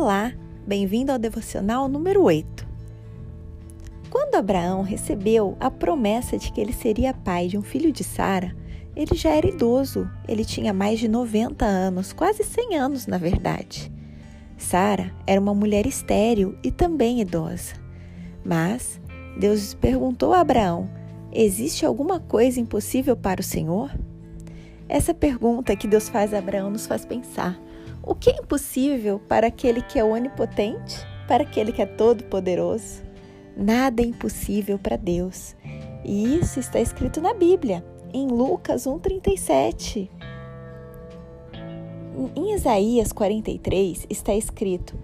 Olá, bem-vindo ao devocional número 8. Quando Abraão recebeu a promessa de que ele seria pai de um filho de Sara, ele já era idoso, ele tinha mais de 90 anos, quase 100 anos na verdade. Sara era uma mulher estéril e também idosa. Mas Deus perguntou a Abraão: Existe alguma coisa impossível para o Senhor? Essa pergunta que Deus faz a Abraão nos faz pensar: o que é impossível para aquele que é onipotente, para aquele que é todo-poderoso? Nada é impossível para Deus. E isso está escrito na Bíblia, em Lucas 1,37. Em Isaías 43 está escrito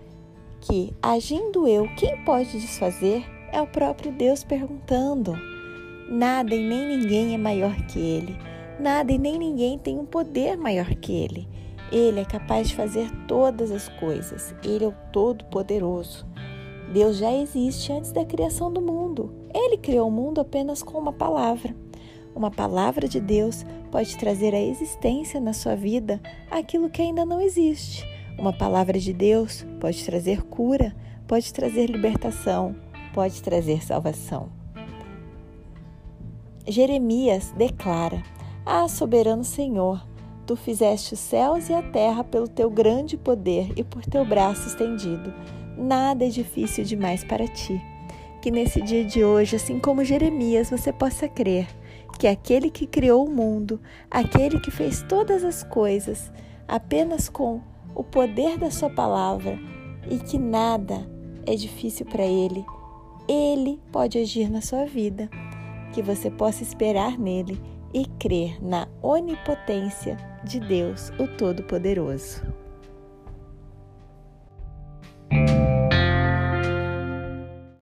que, agindo eu, quem pode desfazer? É o próprio Deus perguntando. Nada e nem ninguém é maior que Ele. Nada e nem ninguém tem um poder maior que Ele. Ele é capaz de fazer todas as coisas. Ele é o Todo-Poderoso. Deus já existe antes da criação do mundo. Ele criou o mundo apenas com uma palavra. Uma palavra de Deus pode trazer à existência na sua vida aquilo que ainda não existe. Uma palavra de Deus pode trazer cura, pode trazer libertação, pode trazer salvação. Jeremias declara: Ah, soberano Senhor, Tu fizeste os céus e a terra pelo teu grande poder e por teu braço estendido. Nada é difícil demais para ti. Que nesse dia de hoje, assim como Jeremias, você possa crer que aquele que criou o mundo, aquele que fez todas as coisas, apenas com o poder da sua palavra e que nada é difícil para ele, ele pode agir na sua vida. Que você possa esperar nele e crer na onipotência de Deus, o Todo-Poderoso.